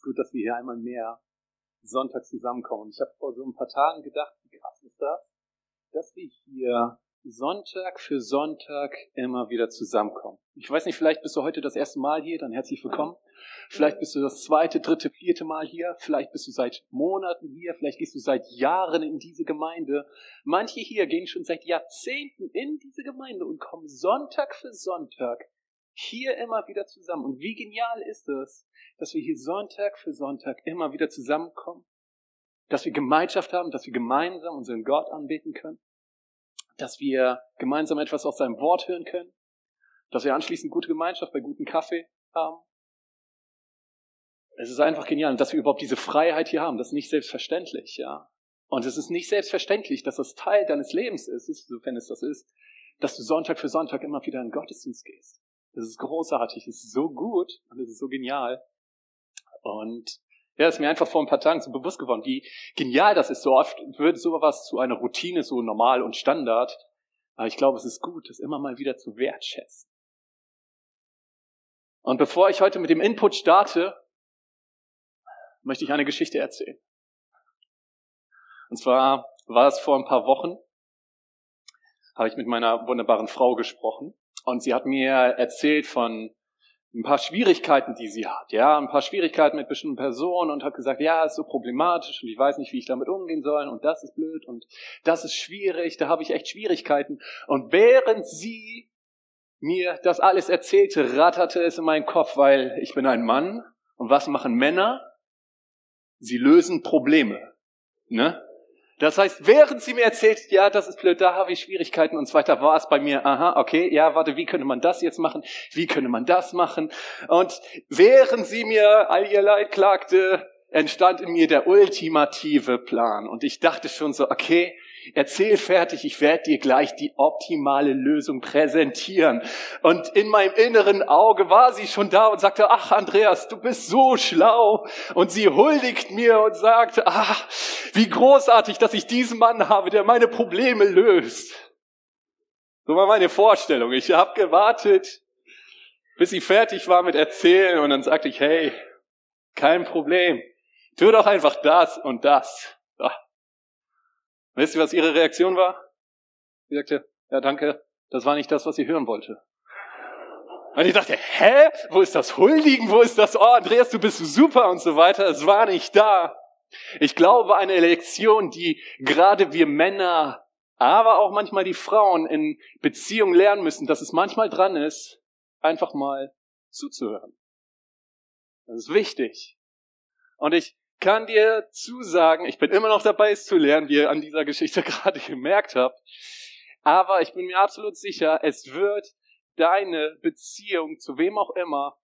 ist gut, dass wir hier einmal mehr Sonntag zusammenkommen. ich habe vor so ein paar Tagen gedacht, wie krass ist das, dass wir hier Sonntag für Sonntag immer wieder zusammenkommen. Ich weiß nicht, vielleicht bist du heute das erste Mal hier, dann herzlich willkommen. Vielleicht bist du das zweite, dritte, vierte Mal hier. Vielleicht bist du seit Monaten hier. Vielleicht gehst du seit Jahren in diese Gemeinde. Manche hier gehen schon seit Jahrzehnten in diese Gemeinde und kommen Sonntag für Sonntag hier immer wieder zusammen. Und wie genial ist es, dass wir hier Sonntag für Sonntag immer wieder zusammenkommen, dass wir Gemeinschaft haben, dass wir gemeinsam unseren Gott anbeten können, dass wir gemeinsam etwas aus seinem Wort hören können, dass wir anschließend gute Gemeinschaft bei gutem Kaffee haben. Es ist einfach genial, dass wir überhaupt diese Freiheit hier haben. Das ist nicht selbstverständlich, ja. Und es ist nicht selbstverständlich, dass das Teil deines Lebens ist, sofern es das ist, dass du Sonntag für Sonntag immer wieder in den Gottesdienst gehst. Das ist großartig, es ist so gut und es ist so genial. Und ja, ist mir einfach vor ein paar Tagen so bewusst geworden, wie genial das ist. So oft wird sowas zu einer Routine, so normal und Standard. Aber ich glaube, es ist gut, das immer mal wieder zu wertschätzen. Und bevor ich heute mit dem Input starte, möchte ich eine Geschichte erzählen. Und zwar war es vor ein paar Wochen, habe ich mit meiner wunderbaren Frau gesprochen. Und sie hat mir erzählt von ein paar Schwierigkeiten, die sie hat, ja, ein paar Schwierigkeiten mit bestimmten Personen und hat gesagt, ja, ist so problematisch und ich weiß nicht, wie ich damit umgehen soll und das ist blöd und das ist schwierig, da habe ich echt Schwierigkeiten. Und während sie mir das alles erzählte, ratterte es in meinen Kopf, weil ich bin ein Mann und was machen Männer? Sie lösen Probleme, ne? Das heißt, während sie mir erzählt, ja, das ist blöd, da habe ich Schwierigkeiten und so weiter, war es bei mir, aha, okay, ja, warte, wie könnte man das jetzt machen? Wie könnte man das machen? Und während sie mir all ihr Leid klagte, entstand in mir der ultimative Plan. Und ich dachte schon so, okay, Erzähl fertig, ich werde dir gleich die optimale Lösung präsentieren. Und in meinem inneren Auge war sie schon da und sagte, ach Andreas, du bist so schlau. Und sie huldigt mir und sagt, ach, wie großartig, dass ich diesen Mann habe, der meine Probleme löst. So war meine Vorstellung. Ich habe gewartet, bis sie fertig war mit Erzählen und dann sagte ich, hey, kein Problem. Tu doch einfach das und das. Wisst ihr, was ihre Reaktion war? Sie sagte, ja danke, das war nicht das, was sie hören wollte. Und ich dachte, hä? Wo ist das Huldigen? Wo ist das, oh Andreas, du bist super und so weiter. Es war nicht da. Ich glaube, eine Lektion, die gerade wir Männer, aber auch manchmal die Frauen in Beziehungen lernen müssen, dass es manchmal dran ist, einfach mal zuzuhören. Das ist wichtig. Und ich kann dir zusagen, ich bin immer noch dabei, es zu lernen, wie ihr an dieser Geschichte gerade gemerkt habt. Aber ich bin mir absolut sicher, es wird deine Beziehung zu wem auch immer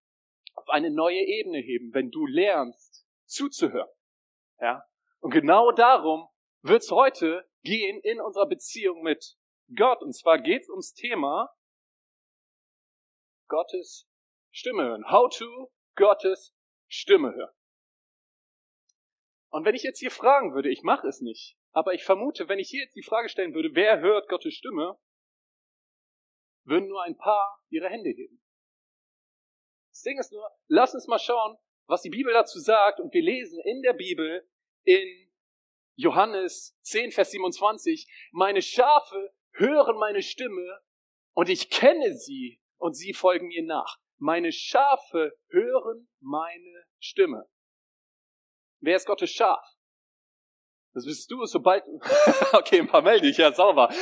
auf eine neue Ebene heben, wenn du lernst zuzuhören. Ja? Und genau darum wird es heute gehen in unserer Beziehung mit Gott. Und zwar geht es ums Thema Gottes Stimme hören. How to Gottes Stimme hören. Und wenn ich jetzt hier fragen würde, ich mache es nicht, aber ich vermute, wenn ich hier jetzt die Frage stellen würde, wer hört Gottes Stimme, würden nur ein paar ihre Hände heben. Das Ding ist nur, lass uns mal schauen, was die Bibel dazu sagt. Und wir lesen in der Bibel in Johannes 10, Vers 27, meine Schafe hören meine Stimme und ich kenne sie und sie folgen mir nach. Meine Schafe hören meine Stimme. Wer ist Gottes Schaf? Das bist du, sobald, okay, ein paar melde ich, ja, sauber.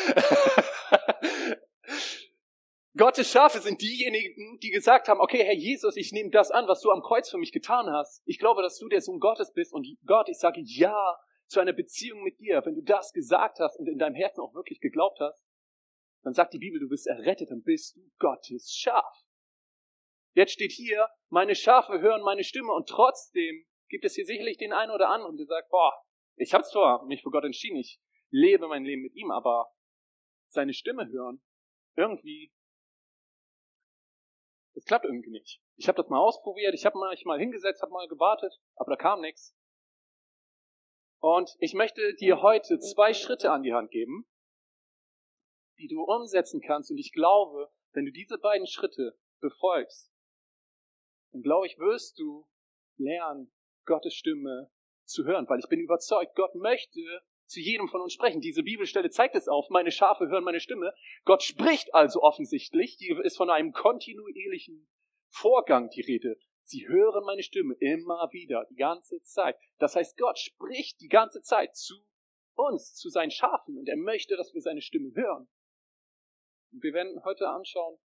Gottes Schafe sind diejenigen, die gesagt haben, okay, Herr Jesus, ich nehme das an, was du am Kreuz für mich getan hast. Ich glaube, dass du der Sohn Gottes bist und Gott, ich sage ja zu einer Beziehung mit dir. Wenn du das gesagt hast und in deinem Herzen auch wirklich geglaubt hast, dann sagt die Bibel, du bist errettet, dann bist du Gottes Schaf. Jetzt steht hier, meine Schafe hören meine Stimme und trotzdem gibt es hier sicherlich den einen oder anderen, der sagt, boah, ich habe zwar mich für Gott entschieden, ich lebe mein Leben mit ihm, aber seine Stimme hören, irgendwie, es klappt irgendwie nicht. Ich habe das mal ausprobiert, ich habe mich mal hingesetzt, habe mal gewartet, aber da kam nichts. Und ich möchte dir heute zwei Schritte an die Hand geben, die du umsetzen kannst. Und ich glaube, wenn du diese beiden Schritte befolgst, dann glaube ich, wirst du lernen, Gottes Stimme zu hören, weil ich bin überzeugt, Gott möchte zu jedem von uns sprechen. Diese Bibelstelle zeigt es auf. Meine Schafe hören meine Stimme. Gott spricht also offensichtlich. Die ist von einem kontinuierlichen Vorgang die Rede. Sie hören meine Stimme immer wieder, die ganze Zeit. Das heißt, Gott spricht die ganze Zeit zu uns, zu seinen Schafen, und er möchte, dass wir seine Stimme hören. Und wir werden heute anschauen,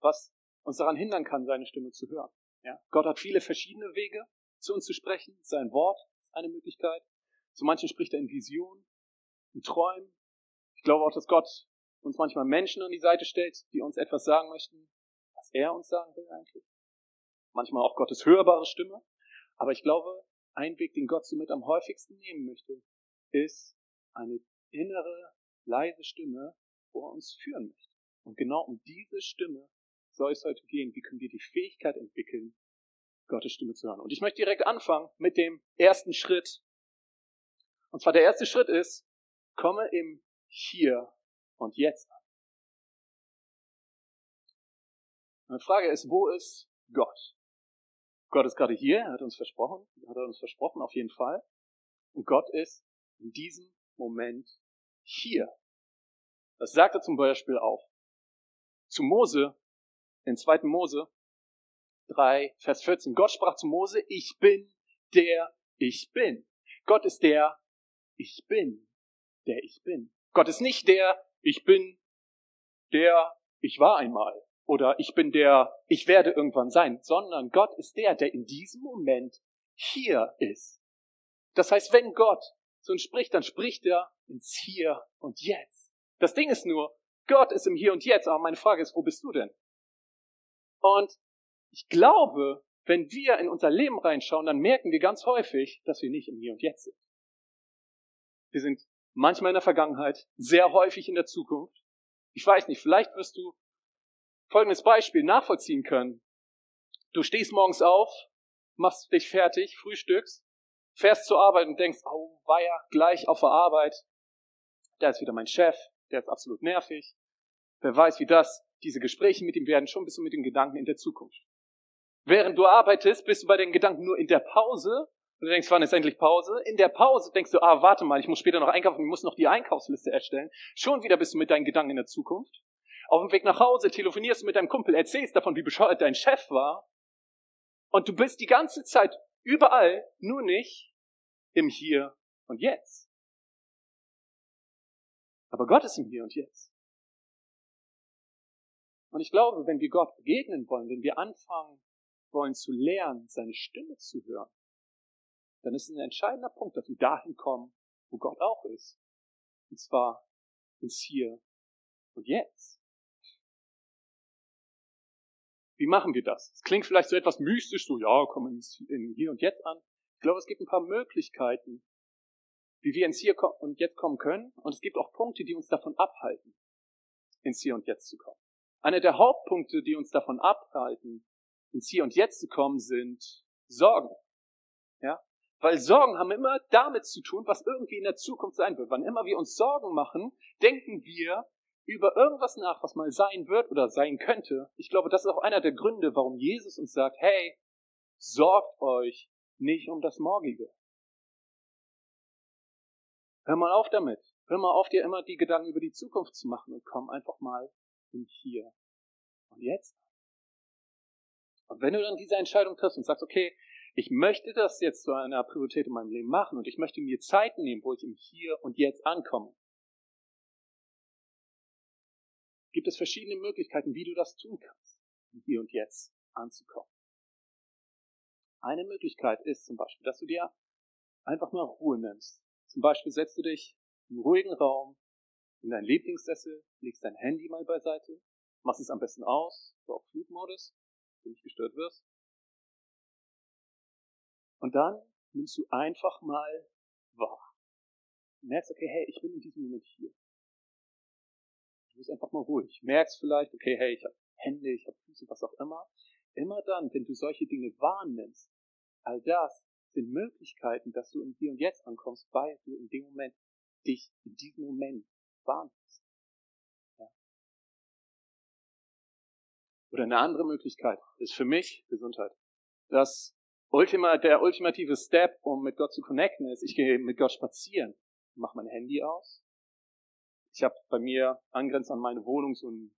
was uns daran hindern kann, seine Stimme zu hören. Ja? Gott hat viele verschiedene Wege, zu uns zu sprechen. Sein Wort ist eine Möglichkeit. Zu manchen spricht er in Visionen, in Träumen. Ich glaube auch, dass Gott uns manchmal Menschen an die Seite stellt, die uns etwas sagen möchten, was er uns sagen will eigentlich. Manchmal auch Gottes hörbare Stimme. Aber ich glaube, ein Weg, den Gott somit am häufigsten nehmen möchte, ist eine innere, leise Stimme, wo er uns führen möchte. Und genau um diese Stimme soll es heute gehen. Wie können wir die Fähigkeit entwickeln, Gottes Stimme zu hören? Und ich möchte direkt anfangen mit dem ersten Schritt, und zwar der erste Schritt ist, komme im Hier und Jetzt an. Meine Frage ist, wo ist Gott? Gott ist gerade hier, er hat uns versprochen, hat er uns versprochen, auf jeden Fall. Und Gott ist in diesem Moment hier. Das sagt er zum Beispiel auch zu Mose, in 2. Mose 3, Vers 14. Gott sprach zu Mose, ich bin der ich bin. Gott ist der ich bin, der ich bin. Gott ist nicht der, ich bin, der ich war einmal oder ich bin der, ich werde irgendwann sein, sondern Gott ist der, der in diesem Moment hier ist. Das heißt, wenn Gott so spricht, dann spricht er ins Hier und Jetzt. Das Ding ist nur, Gott ist im Hier und Jetzt, aber meine Frage ist, wo bist du denn? Und ich glaube, wenn wir in unser Leben reinschauen, dann merken wir ganz häufig, dass wir nicht im Hier und Jetzt sind. Wir sind manchmal in der Vergangenheit, sehr häufig in der Zukunft. Ich weiß nicht, vielleicht wirst du folgendes Beispiel nachvollziehen können. Du stehst morgens auf, machst dich fertig, frühstückst, fährst zur Arbeit und denkst, oh, war ja gleich auf der Arbeit. Da ist wieder mein Chef, der ist absolut nervig. Wer weiß, wie das, diese Gespräche mit ihm werden, schon bist du mit den Gedanken in der Zukunft. Während du arbeitest, bist du bei den Gedanken nur in der Pause und du denkst, wann ist endlich Pause? In der Pause denkst du, ah, warte mal, ich muss später noch einkaufen, ich muss noch die Einkaufsliste erstellen. Schon wieder bist du mit deinen Gedanken in der Zukunft. Auf dem Weg nach Hause telefonierst du mit deinem Kumpel, erzählst davon, wie bescheuert dein Chef war. Und du bist die ganze Zeit überall, nur nicht im Hier und Jetzt. Aber Gott ist im Hier und Jetzt. Und ich glaube, wenn wir Gott begegnen wollen, wenn wir anfangen wollen zu lernen, seine Stimme zu hören, dann ist ein entscheidender Punkt, dass wir dahin kommen, wo Gott auch ist. Und zwar ins Hier und Jetzt. Wie machen wir das? Es klingt vielleicht so etwas mystisch, so, ja, kommen ins Hier und Jetzt an. Ich glaube, es gibt ein paar Möglichkeiten, wie wir ins Hier und Jetzt kommen können. Und es gibt auch Punkte, die uns davon abhalten, ins Hier und Jetzt zu kommen. Einer der Hauptpunkte, die uns davon abhalten, ins Hier und Jetzt zu kommen, sind Sorgen. Ja? Weil Sorgen haben immer damit zu tun, was irgendwie in der Zukunft sein wird. Wann immer wir uns Sorgen machen, denken wir über irgendwas nach, was mal sein wird oder sein könnte. Ich glaube, das ist auch einer der Gründe, warum Jesus uns sagt, hey, sorgt euch nicht um das Morgige. Hör mal auf damit. Hör mal auf, dir immer die Gedanken über die Zukunft zu machen und komm einfach mal im Hier und Jetzt. Und wenn du dann diese Entscheidung triffst und sagst, okay, ich möchte das jetzt zu einer Priorität in meinem Leben machen und ich möchte mir Zeit nehmen, wo ich im Hier und Jetzt ankomme. Gibt es verschiedene Möglichkeiten, wie du das tun kannst, im Hier und Jetzt anzukommen. Eine Möglichkeit ist zum Beispiel, dass du dir einfach mal Ruhe nimmst. Zum Beispiel setzt du dich im ruhigen Raum in deinen Lieblingssessel, legst dein Handy mal beiseite, machst es am besten aus, so auf Flugmodus, du nicht gestört wirst, und dann nimmst du einfach mal wahr. Du merkst, okay, hey, ich bin in diesem Moment hier. Du bist einfach mal ruhig. Merkst vielleicht, okay, hey, ich habe Hände, ich habe Füße, was auch immer. Immer dann, wenn du solche Dinge wahrnimmst, all das sind Möglichkeiten, dass du im Hier und Jetzt ankommst, weil du in dem Moment dich in diesem Moment wahrnimmst. Oder eine andere Möglichkeit ist für mich Gesundheit, dass Ultima, der ultimative Step, um mit Gott zu connecten, ist, ich gehe mit Gott spazieren, mache mein Handy aus. Ich habe bei mir angrenzend an meine Wohnung so einen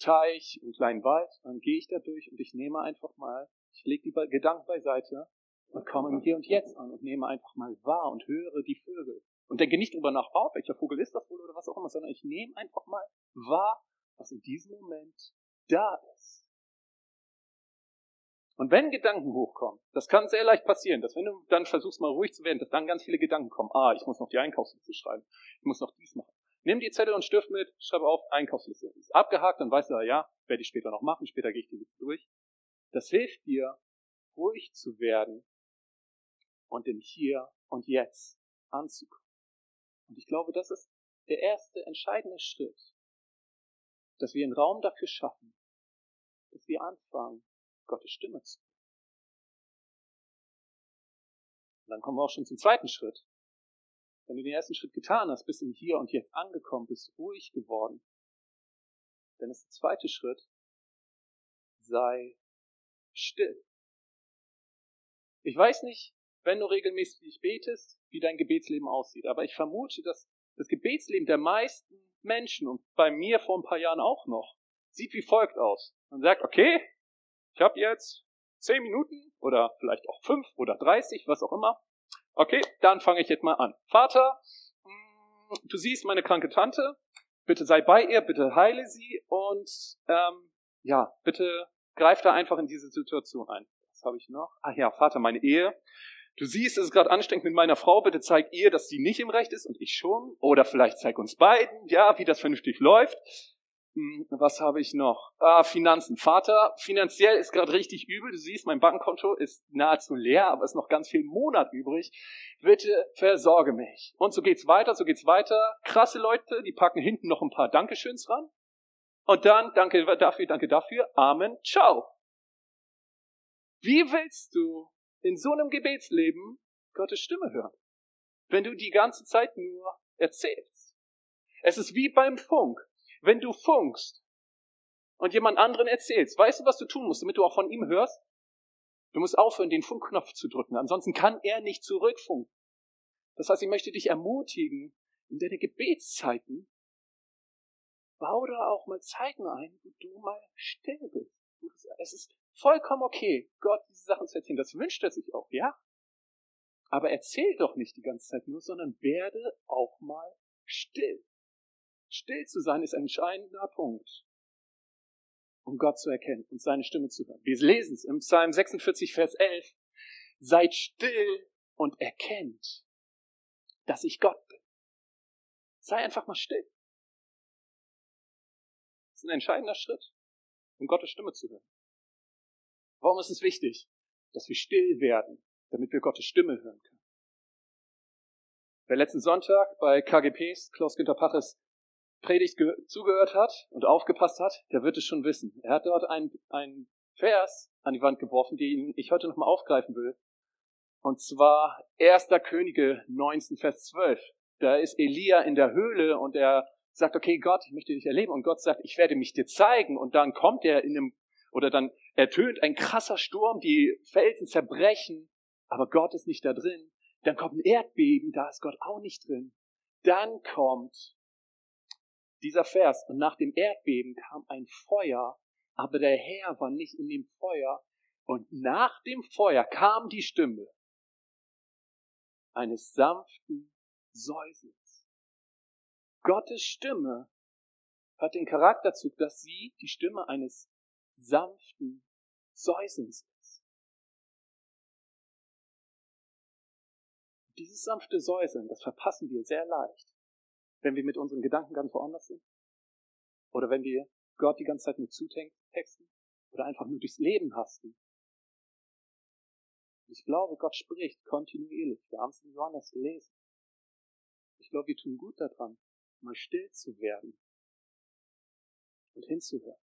Teich, einen kleinen Wald, dann gehe ich da durch und ich nehme einfach mal, ich lege die Gedanken beiseite und komme im Hier und Jetzt an und nehme einfach mal wahr und höre die Vögel. Und denke nicht drüber nach, oh, welcher Vogel ist das wohl oder was auch immer, sondern ich nehme einfach mal wahr, was in diesem Moment da ist. Und wenn Gedanken hochkommen, das kann sehr leicht passieren, dass wenn du dann versuchst mal ruhig zu werden, dass dann ganz viele Gedanken kommen. Ah, ich muss noch die Einkaufsliste schreiben. Ich muss noch dies machen. Nimm die Zettel und Stift mit, schreibe auf, Einkaufsliste. Ist abgehakt, dann weißt du, ja, werde ich später noch machen, später gehe ich die Liste durch. Das hilft dir, ruhig zu werden und im Hier und Jetzt anzukommen. Und ich glaube, das ist der erste entscheidende Schritt, dass wir einen Raum dafür schaffen, dass wir anfangen, Gottes Stimme zu. Und dann kommen wir auch schon zum zweiten Schritt. Wenn du den ersten Schritt getan hast, bist im Hier und Jetzt angekommen, bist ruhig geworden, dann ist der zweite Schritt, sei still. Ich weiß nicht, wenn du regelmäßig betest, wie dein Gebetsleben aussieht, aber ich vermute, dass das Gebetsleben der meisten Menschen und bei mir vor ein paar Jahren auch noch sieht wie folgt aus. Man sagt, okay, ich habe jetzt zehn Minuten oder vielleicht auch fünf oder dreißig, was auch immer. Okay, dann fange ich jetzt mal an. Vater, mm, du siehst meine kranke Tante. Bitte sei bei ihr, bitte heile sie und ähm, ja, bitte greif da einfach in diese Situation ein. Was habe ich noch? Ach ja, Vater, meine Ehe. Du siehst, es ist gerade anstrengend mit meiner Frau. Bitte zeig ihr, dass sie nicht im Recht ist und ich schon. Oder vielleicht zeig uns beiden, ja, wie das vernünftig läuft. Hm, was habe ich noch? Ah, Finanzen. Vater, finanziell ist gerade richtig übel. Du siehst, mein Bankkonto ist nahezu leer, aber es ist noch ganz viel Monat übrig. Bitte versorge mich. Und so geht's weiter, so geht's weiter. Krasse Leute, die packen hinten noch ein paar Dankeschöns ran. Und dann, danke dafür, danke dafür. Amen. Ciao. Wie willst du in so einem Gebetsleben Gottes Stimme hören? Wenn du die ganze Zeit nur erzählst. Es ist wie beim Funk. Wenn du funkst und jemand anderen erzählst, weißt du, was du tun musst, damit du auch von ihm hörst? Du musst aufhören, den Funkknopf zu drücken, ansonsten kann er nicht zurückfunken. Das heißt, ich möchte dich ermutigen, in deine Gebetszeiten, bau da auch mal Zeiten ein, wo du mal still bist. Es ist vollkommen okay, Gott diese Sachen zu erzählen. Das wünscht er sich auch, ja? Aber erzähl doch nicht die ganze Zeit nur, sondern werde auch mal still. Still zu sein ist ein entscheidender Punkt, um Gott zu erkennen und seine Stimme zu hören. Wir lesen es im Psalm 46, Vers 11. Seid still und erkennt, dass ich Gott bin. Sei einfach mal still. Das ist ein entscheidender Schritt, um Gottes Stimme zu hören. Warum ist es wichtig, dass wir still werden, damit wir Gottes Stimme hören können? Wer letzten Sonntag bei KGPs, Klaus-Günther Paches, Predigt zugehört hat und aufgepasst hat, der wird es schon wissen. Er hat dort einen, Vers an die Wand geworfen, den ich heute nochmal aufgreifen will. Und zwar 1. Könige 19, Vers 12. Da ist Elia in der Höhle und er sagt, okay, Gott, ich möchte dich erleben. Und Gott sagt, ich werde mich dir zeigen. Und dann kommt er in einem, oder dann ertönt ein krasser Sturm, die Felsen zerbrechen, aber Gott ist nicht da drin. Dann kommt ein Erdbeben, da ist Gott auch nicht drin. Dann kommt dieser Vers, und nach dem Erdbeben kam ein Feuer, aber der Herr war nicht in dem Feuer, und nach dem Feuer kam die Stimme eines sanften Säusens. Gottes Stimme hat den Charakterzug, dass sie die Stimme eines sanften Säusens ist. Dieses sanfte Säuseln, das verpassen wir sehr leicht wenn wir mit unseren Gedanken ganz woanders sind? Oder wenn wir Gott die ganze Zeit nur zutexten? Oder einfach nur durchs Leben hasten? Ich glaube, Gott spricht kontinuierlich. Wir haben es in Johannes gelesen. Ich glaube, wir tun gut daran, mal still zu werden und hinzuhören.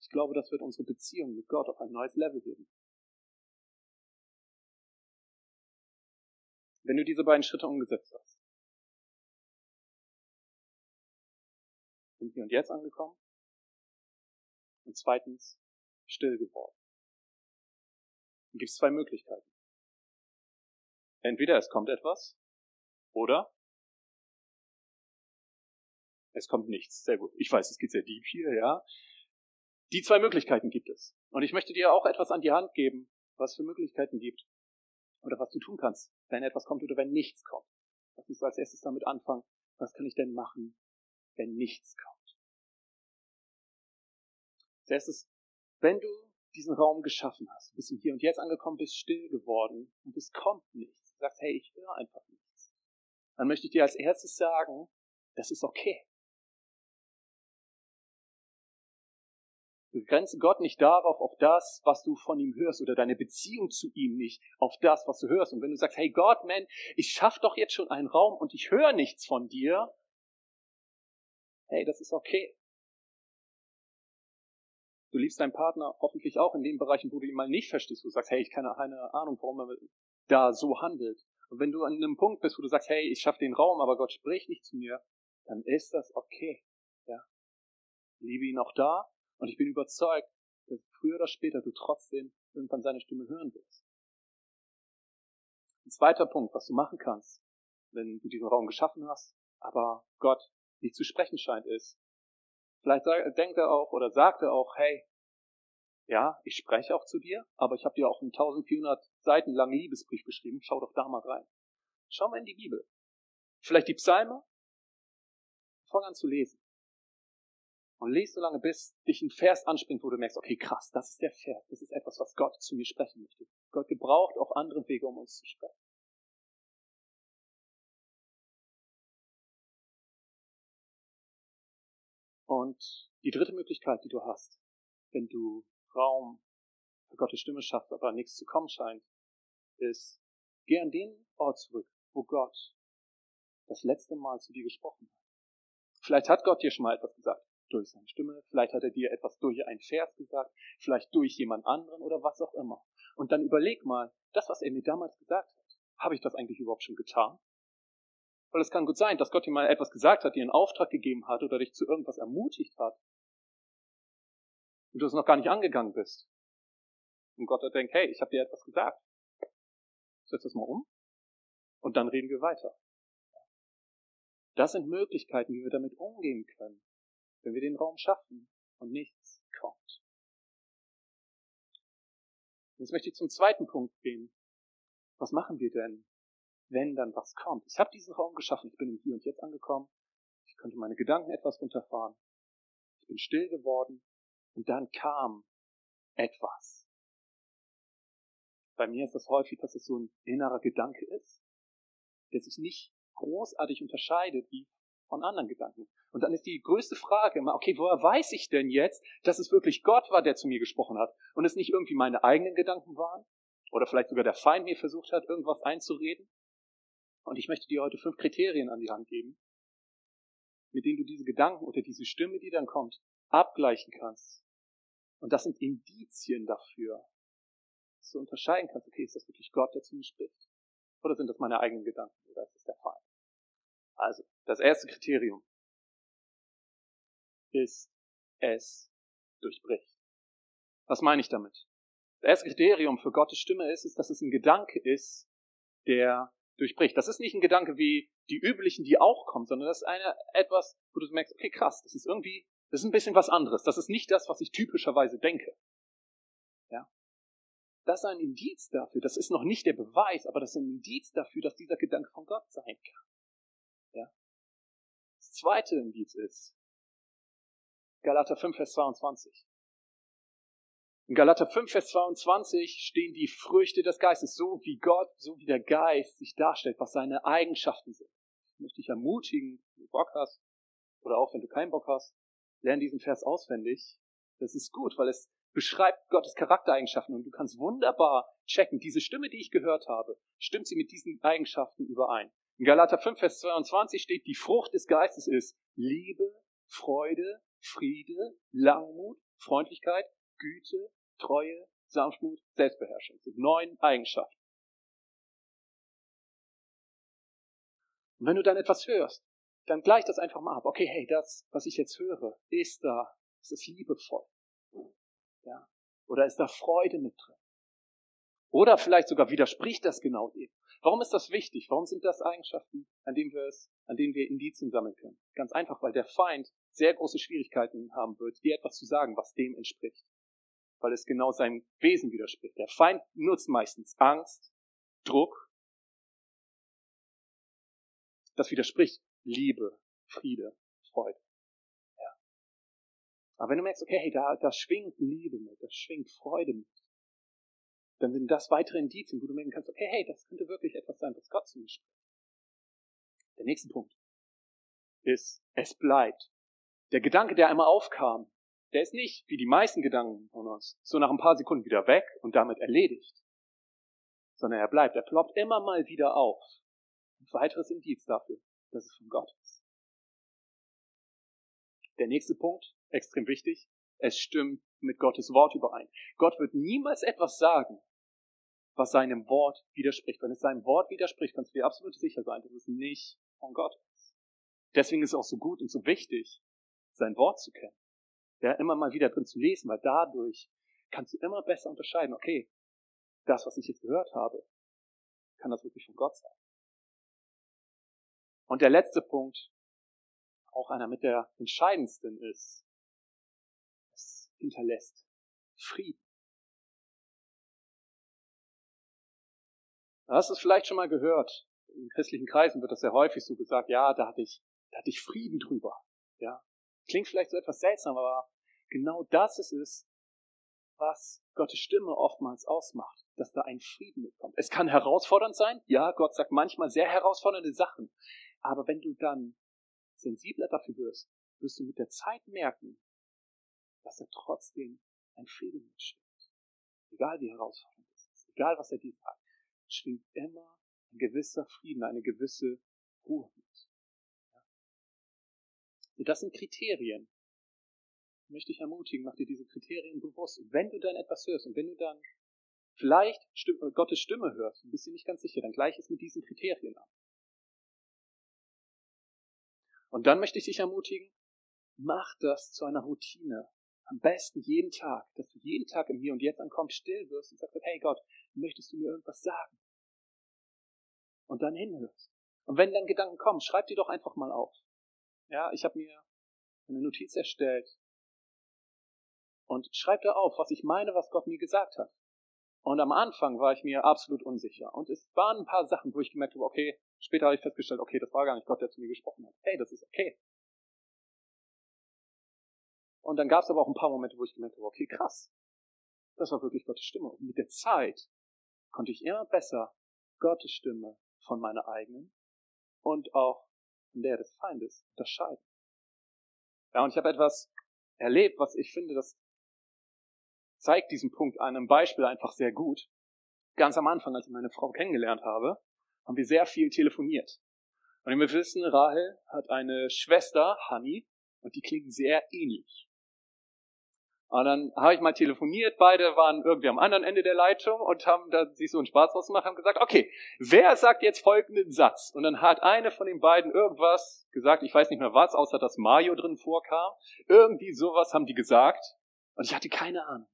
Ich glaube, das wird unsere Beziehung mit Gott auf ein neues Level heben. Wenn du diese beiden Schritte umgesetzt hast, sind hier und jetzt angekommen. Und zweitens, still geworden. Dann gibt es zwei Möglichkeiten. Entweder es kommt etwas oder es kommt nichts. Sehr gut. Ich weiß, es geht sehr deep hier, ja. Die zwei Möglichkeiten gibt es. Und ich möchte dir auch etwas an die Hand geben, was für Möglichkeiten gibt. Oder was du tun kannst, wenn etwas kommt oder wenn nichts kommt. Lass uns als erstes damit anfangen. Was kann ich denn machen, wenn nichts kommt? Als erstes, wenn du diesen Raum geschaffen hast, bist du hier und jetzt angekommen, bist still geworden und es kommt nichts. Du sagst, hey, ich höre einfach nichts. Dann möchte ich dir als erstes sagen, das ist okay. Begrenze Gott nicht darauf, auf das, was du von ihm hörst oder deine Beziehung zu ihm nicht auf das, was du hörst. Und wenn du sagst, hey Gott, man, ich schaff doch jetzt schon einen Raum und ich höre nichts von dir, hey, das ist okay. Du liebst deinen Partner hoffentlich auch in den Bereichen, wo du ihn mal nicht verstehst, wo du sagst, hey, ich keine, keine Ahnung, warum er da so handelt. Und wenn du an einem Punkt bist, wo du sagst, hey, ich schaffe den Raum, aber Gott spricht nicht zu mir, dann ist das okay. Ja. Liebe ihn auch da, und ich bin überzeugt, dass früher oder später du trotzdem irgendwann seine Stimme hören wirst. Ein zweiter Punkt, was du machen kannst, wenn du diesen Raum geschaffen hast, aber Gott nicht zu sprechen scheint, ist, vielleicht denkt er auch oder sagt er auch, hey, ja, ich spreche auch zu dir, aber ich habe dir auch einen 1400 Seiten langen Liebesbrief geschrieben, schau doch da mal rein. Schau mal in die Bibel. Vielleicht die Psalme. Fang an zu lesen. Und lese so lange, bis dich ein Vers anspringt, wo du merkst, okay, krass, das ist der Vers, das ist etwas, was Gott zu mir sprechen möchte. Gott gebraucht auch andere Wege, um uns zu sprechen. Und die dritte Möglichkeit, die du hast, wenn du Raum für Gottes Stimme schaffst, aber nichts zu kommen scheint, ist, geh an den Ort zurück, wo Gott das letzte Mal zu dir gesprochen hat. Vielleicht hat Gott dir schon mal etwas gesagt durch seine Stimme, vielleicht hat er dir etwas durch einen Vers gesagt, vielleicht durch jemand anderen oder was auch immer. Und dann überleg mal, das, was er mir damals gesagt hat, habe ich das eigentlich überhaupt schon getan? Weil es kann gut sein, dass Gott dir mal etwas gesagt hat, dir einen Auftrag gegeben hat oder dich zu irgendwas ermutigt hat. Und du es noch gar nicht angegangen bist. Und Gott denkt, hey, ich habe dir etwas gesagt. Setz das mal um. Und dann reden wir weiter. Das sind Möglichkeiten, wie wir damit umgehen können wenn wir den Raum schaffen und nichts kommt. Jetzt möchte ich zum zweiten Punkt gehen. Was machen wir denn, wenn dann was kommt? Ich habe diesen Raum geschaffen, ich bin im Hier und Jetzt angekommen, ich konnte meine Gedanken etwas runterfahren, ich bin still geworden und dann kam etwas. Bei mir ist das häufig, dass es so ein innerer Gedanke ist, der sich nicht großartig unterscheidet wie von anderen Gedanken. Und dann ist die größte Frage immer, okay, woher weiß ich denn jetzt, dass es wirklich Gott war, der zu mir gesprochen hat und es nicht irgendwie meine eigenen Gedanken waren? Oder vielleicht sogar der Feind mir versucht hat, irgendwas einzureden? Und ich möchte dir heute fünf Kriterien an die Hand geben, mit denen du diese Gedanken oder diese Stimme, die dann kommt, abgleichen kannst. Und das sind Indizien dafür, dass du unterscheiden kannst, okay, ist das wirklich Gott, der zu mir spricht? Oder sind das meine eigenen Gedanken? Oder ist das der Feind? Also, das erste Kriterium ist, es durchbricht. Was meine ich damit? Das erste Kriterium für Gottes Stimme ist, ist, dass es ein Gedanke ist, der durchbricht. Das ist nicht ein Gedanke wie die üblichen, die auch kommen, sondern das ist eine, etwas, wo du merkst, okay, krass, das ist irgendwie, das ist ein bisschen was anderes. Das ist nicht das, was ich typischerweise denke. Ja? Das ist ein Indiz dafür. Das ist noch nicht der Beweis, aber das ist ein Indiz dafür, dass dieser Gedanke von Gott sein kann. Ja? Das zweite Indiz ist, Galater 5, Vers 22. In Galater 5, Vers 22 stehen die Früchte des Geistes, so wie Gott, so wie der Geist sich darstellt, was seine Eigenschaften sind. Ich möchte dich ermutigen, wenn du Bock hast, oder auch wenn du keinen Bock hast, lern diesen Vers auswendig. Das ist gut, weil es beschreibt Gottes Charaktereigenschaften und du kannst wunderbar checken, diese Stimme, die ich gehört habe, stimmt sie mit diesen Eigenschaften überein. In Galater 5, Vers 22 steht, die Frucht des Geistes ist Liebe, Freude, Friede, Langmut, Freundlichkeit, Güte, Treue, Sanftmut, Selbstbeherrschung. Das sind neun Eigenschaften. Und wenn du dann etwas hörst, dann gleich das einfach mal ab. Okay, hey, das, was ich jetzt höre, ist da, ist es liebevoll? Ja? Oder ist da Freude mit drin? Oder vielleicht sogar widerspricht das genau dem. Warum ist das wichtig? Warum sind das Eigenschaften, an denen wir es, an denen wir Indizien sammeln können? Ganz einfach, weil der Feind sehr große Schwierigkeiten haben wird, dir etwas zu sagen, was dem entspricht. Weil es genau seinem Wesen widerspricht. Der Feind nutzt meistens Angst, Druck. Das widerspricht Liebe, Friede, Freude. Ja. Aber wenn du merkst, okay, hey, da, da schwingt Liebe mit, da schwingt Freude mit, dann sind das weitere Indizien, wo du merken kannst, okay, hey, das könnte wirklich etwas sein, was Gott zu mir spricht. Der nächste Punkt ist, es bleibt. Der Gedanke, der einmal aufkam, der ist nicht, wie die meisten Gedanken von uns, so nach ein paar Sekunden wieder weg und damit erledigt, sondern er bleibt, er ploppt immer mal wieder auf. Ein weiteres Indiz dafür, dass es von Gott ist. Der nächste Punkt, extrem wichtig, es stimmt mit Gottes Wort überein. Gott wird niemals etwas sagen, was seinem Wort widerspricht. Wenn es seinem Wort widerspricht, kannst du dir absolut sicher sein, dass es nicht von Gott ist. Deswegen ist es auch so gut und so wichtig, sein Wort zu kennen. Ja, immer mal wieder drin zu lesen, weil dadurch kannst du immer besser unterscheiden, okay, das, was ich jetzt gehört habe, kann das wirklich von Gott sein. Und der letzte Punkt, auch einer mit der entscheidendsten ist, es hinterlässt Frieden. Du hast es vielleicht schon mal gehört. In christlichen Kreisen wird das sehr häufig so gesagt, ja, da hatte ich, da hatte ich Frieden drüber. Ja. Klingt vielleicht so etwas seltsam, aber genau das ist es, was Gottes Stimme oftmals ausmacht, dass da ein Frieden mitkommt. Es kann herausfordernd sein, ja, Gott sagt manchmal sehr herausfordernde Sachen, aber wenn du dann sensibler dafür wirst, wirst du mit der Zeit merken, dass er trotzdem ein Frieden mitschwingt. Egal wie herausfordernd es ist, egal was er dir sagt, schwingt immer ein gewisser Frieden, eine gewisse Ruhe mit. Und das sind Kriterien. Ich möchte dich ermutigen, mach dir diese Kriterien bewusst. Und wenn du dann etwas hörst und wenn du dann vielleicht Gottes Stimme hörst und bist dir nicht ganz sicher, dann gleich es mit diesen Kriterien ab. Und dann möchte ich dich ermutigen, mach das zu einer Routine. Am besten jeden Tag, dass du jeden Tag im Hier und Jetzt ankommst, still wirst und sagst, hey Gott, möchtest du mir irgendwas sagen? Und dann hinhörst. Und wenn dann Gedanken kommen, schreib die doch einfach mal auf. Ja, ich habe mir eine Notiz erstellt und schreib da auf, was ich meine, was Gott mir gesagt hat. Und am Anfang war ich mir absolut unsicher. Und es waren ein paar Sachen, wo ich gemerkt habe, okay, später habe ich festgestellt, okay, das war gar nicht Gott, der zu mir gesprochen hat. Hey, das ist okay. Und dann gab es aber auch ein paar Momente, wo ich gemerkt habe, okay, krass. Das war wirklich Gottes Stimme. Und mit der Zeit konnte ich immer besser Gottes Stimme von meiner eigenen und auch von der des Feindes unterscheiden. Ja, und ich habe etwas erlebt, was ich finde, das zeigt diesen Punkt an einem Beispiel einfach sehr gut. Ganz am Anfang, als ich meine Frau kennengelernt habe, haben wir sehr viel telefoniert. Und wir wissen, Rahel hat eine Schwester, Honey, und die klingen sehr ähnlich. Und dann habe ich mal telefoniert, beide waren irgendwie am anderen Ende der Leitung und haben da sich so einen Spaß draus gemacht, haben gesagt, okay, wer sagt jetzt folgenden Satz? Und dann hat eine von den beiden irgendwas gesagt, ich weiß nicht mehr was, außer dass Mario drin vorkam. Irgendwie sowas haben die gesagt. Und ich hatte keine Ahnung.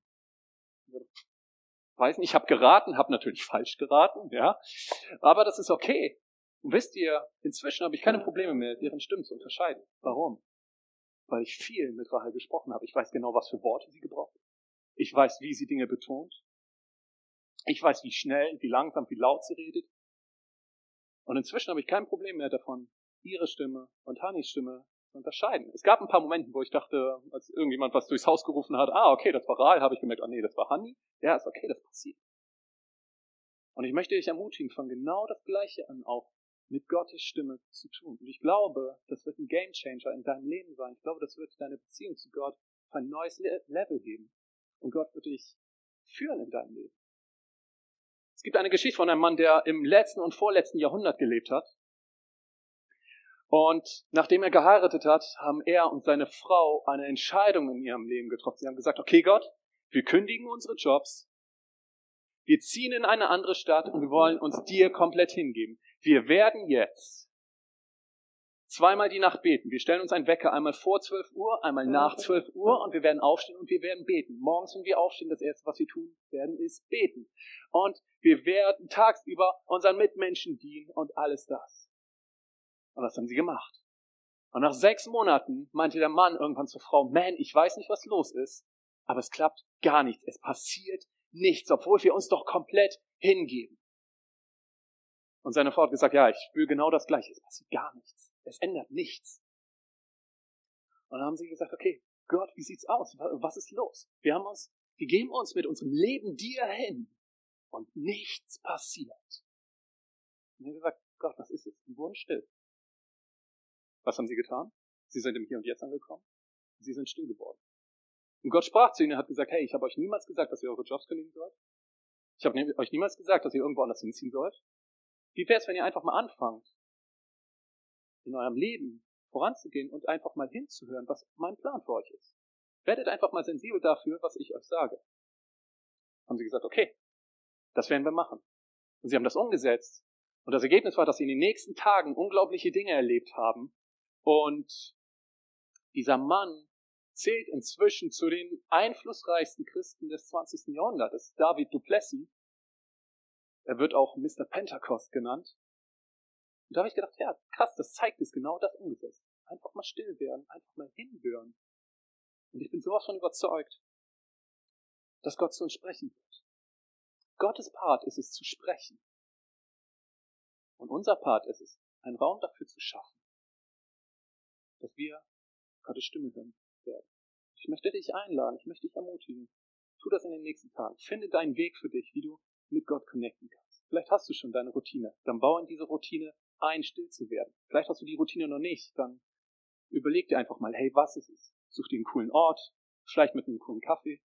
Weiß nicht, ich habe geraten, habe natürlich falsch geraten, ja. Aber das ist okay. Und wisst ihr, inzwischen habe ich keine Probleme mehr, deren Stimmen zu unterscheiden. Warum? Weil ich viel mit Rahel gesprochen habe. Ich weiß genau, was für Worte sie gebraucht. Ich weiß, wie sie Dinge betont. Ich weiß, wie schnell, wie langsam, wie laut sie redet. Und inzwischen habe ich kein Problem mehr davon, ihre Stimme und Hannis Stimme zu unterscheiden. Es gab ein paar Momente, wo ich dachte, als irgendjemand was durchs Haus gerufen hat, ah, okay, das war Rahel, habe ich gemerkt, ah, nee, das war Hanni. Ja, ist okay, das passiert. Und ich möchte dich ermutigen, fang genau das Gleiche an, auch mit Gottes Stimme zu tun. Und ich glaube, das wird ein Game Changer in deinem Leben sein. Ich glaube, das wird deine Beziehung zu Gott auf ein neues Level geben. Und Gott wird dich führen in deinem Leben. Es gibt eine Geschichte von einem Mann, der im letzten und vorletzten Jahrhundert gelebt hat. Und nachdem er geheiratet hat, haben er und seine Frau eine Entscheidung in ihrem Leben getroffen. Sie haben gesagt, okay Gott, wir kündigen unsere Jobs, wir ziehen in eine andere Stadt und wir wollen uns dir komplett hingeben. Wir werden jetzt zweimal die Nacht beten. Wir stellen uns einen Wecker einmal vor 12 Uhr, einmal nach 12 Uhr und wir werden aufstehen und wir werden beten. Morgens, wenn wir aufstehen, das erste, was wir tun werden, ist beten. Und wir werden tagsüber unseren Mitmenschen dienen und alles das. Und das haben sie gemacht. Und nach sechs Monaten meinte der Mann irgendwann zur Frau, man, ich weiß nicht, was los ist, aber es klappt gar nichts. Es passiert nichts, obwohl wir uns doch komplett hingeben. Und seine Frau hat gesagt, ja, ich spüre genau das Gleiche. Es passiert gar nichts. Es ändert nichts. Und dann haben sie gesagt, okay, Gott, wie sieht's aus? Was ist los? Wir haben uns, wir geben uns mit unserem Leben dir hin und nichts passiert. Und er hat gesagt, Gott, was ist es? Und wurden still. Was haben sie getan? Sie sind im Hier und Jetzt angekommen. Sie sind still geworden. Und Gott sprach zu ihnen und hat gesagt, hey, ich habe euch niemals gesagt, dass ihr eure Jobs kündigen sollt. Ich habe ne-, euch niemals gesagt, dass ihr irgendwo anders hinziehen sollt. Wie wäre es, wenn ihr einfach mal anfangt, in eurem Leben voranzugehen und einfach mal hinzuhören, was mein Plan für euch ist? Werdet einfach mal sensibel dafür, was ich euch sage. Haben sie gesagt, okay, das werden wir machen. Und sie haben das umgesetzt. Und das Ergebnis war, dass sie in den nächsten Tagen unglaubliche Dinge erlebt haben. Und dieser Mann zählt inzwischen zu den einflussreichsten Christen des 20. Jahrhunderts, David Duplessis. Er wird auch Mr. Pentecost genannt. Und da habe ich gedacht, ja, krass, das zeigt es genau das umgesetzt. Einfach mal still werden, einfach mal hinhören. Und ich bin sowas von überzeugt, dass Gott zu uns sprechen wird. Gottes Part ist es zu sprechen. Und unser Part ist es, einen Raum dafür zu schaffen, dass wir Gottes Stimme hören werden. Ich möchte dich einladen, ich möchte dich ermutigen. Tu das in den nächsten Tagen. Finde deinen Weg für dich, wie du mit Gott connecten kannst. Vielleicht hast du schon deine Routine. Dann bau in diese Routine ein, still zu werden. Vielleicht hast du die Routine noch nicht. Dann überleg dir einfach mal, hey, was ist es? Such dir einen coolen Ort, vielleicht mit einem coolen Kaffee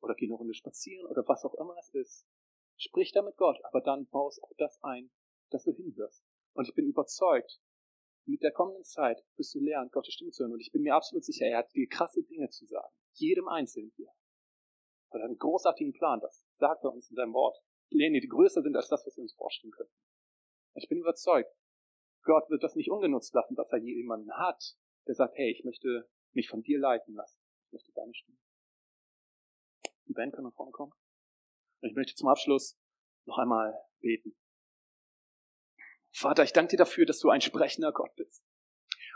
oder geh eine Runde spazieren oder was auch immer es ist. Sprich da mit Gott, aber dann baust auch das ein, dass du hinhörst. Und ich bin überzeugt, mit der kommenden Zeit wirst du lernen, Gottes Stimme zu hören. Und ich bin mir absolut sicher, er hat viel krasse Dinge zu sagen. Jedem Einzelnen hier. Er hat einen großartigen Plan, das sagt er uns in seinem Wort. Pläne, die größer sind als das, was wir uns vorstellen können. Ich bin überzeugt, Gott wird das nicht ungenutzt lassen, dass er jemanden hat, der sagt, hey, ich möchte mich von dir leiten lassen. Ich möchte deine Stimme. Die Band kann nach vorne kommen. Und ich möchte zum Abschluss noch einmal beten. Vater, ich danke dir dafür, dass du ein sprechender Gott bist.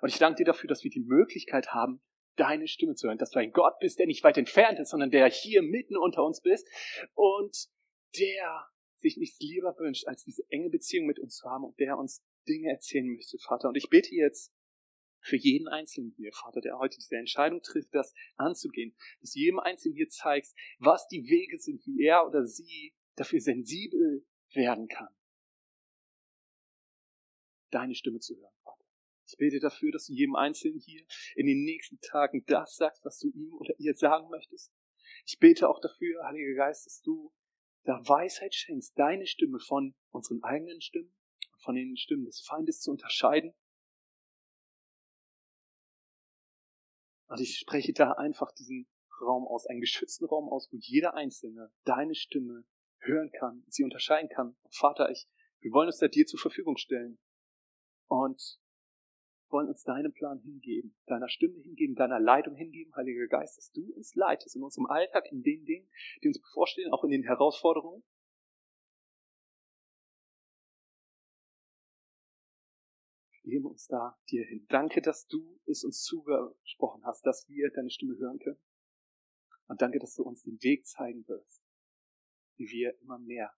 Und ich danke dir dafür, dass wir die Möglichkeit haben, deine Stimme zu hören, dass du ein Gott bist, der nicht weit entfernt ist, sondern der hier mitten unter uns bist und der sich nichts lieber wünscht, als diese enge Beziehung mit uns zu haben und der uns Dinge erzählen möchte, Vater. Und ich bete jetzt für jeden Einzelnen hier, Vater, der heute diese Entscheidung trifft, das anzugehen, dass du jedem Einzelnen hier zeigst, was die Wege sind, wie er oder sie dafür sensibel werden kann deine Stimme zu hören, Vater. Ich bete dafür, dass du jedem Einzelnen hier in den nächsten Tagen das sagst, was du ihm oder ihr sagen möchtest. Ich bete auch dafür, Heiliger Geist, dass du da Weisheit schenkst, deine Stimme von unseren eigenen Stimmen, von den Stimmen des Feindes zu unterscheiden. Und ich spreche da einfach diesen Raum aus, einen geschützten Raum aus, wo jeder Einzelne deine Stimme hören kann, sie unterscheiden kann. Vater, ich, wir wollen uns da dir zur Verfügung stellen und wollen uns deinem Plan hingeben, deiner Stimme hingeben, deiner Leitung hingeben, Heiliger Geist, dass du uns leitest in unserem Alltag, in den Dingen, die uns bevorstehen, auch in den Herausforderungen. Wir geben uns da dir hin. Danke, dass du es uns zugesprochen hast, dass wir deine Stimme hören können. Und danke, dass du uns den Weg zeigen wirst, wie wir immer mehr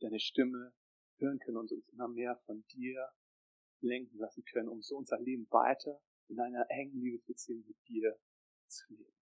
deine Stimme hören können und uns immer mehr von dir lenken lassen können, um so unser Leben weiter in einer engen Liebesbeziehung mit dir zu leben.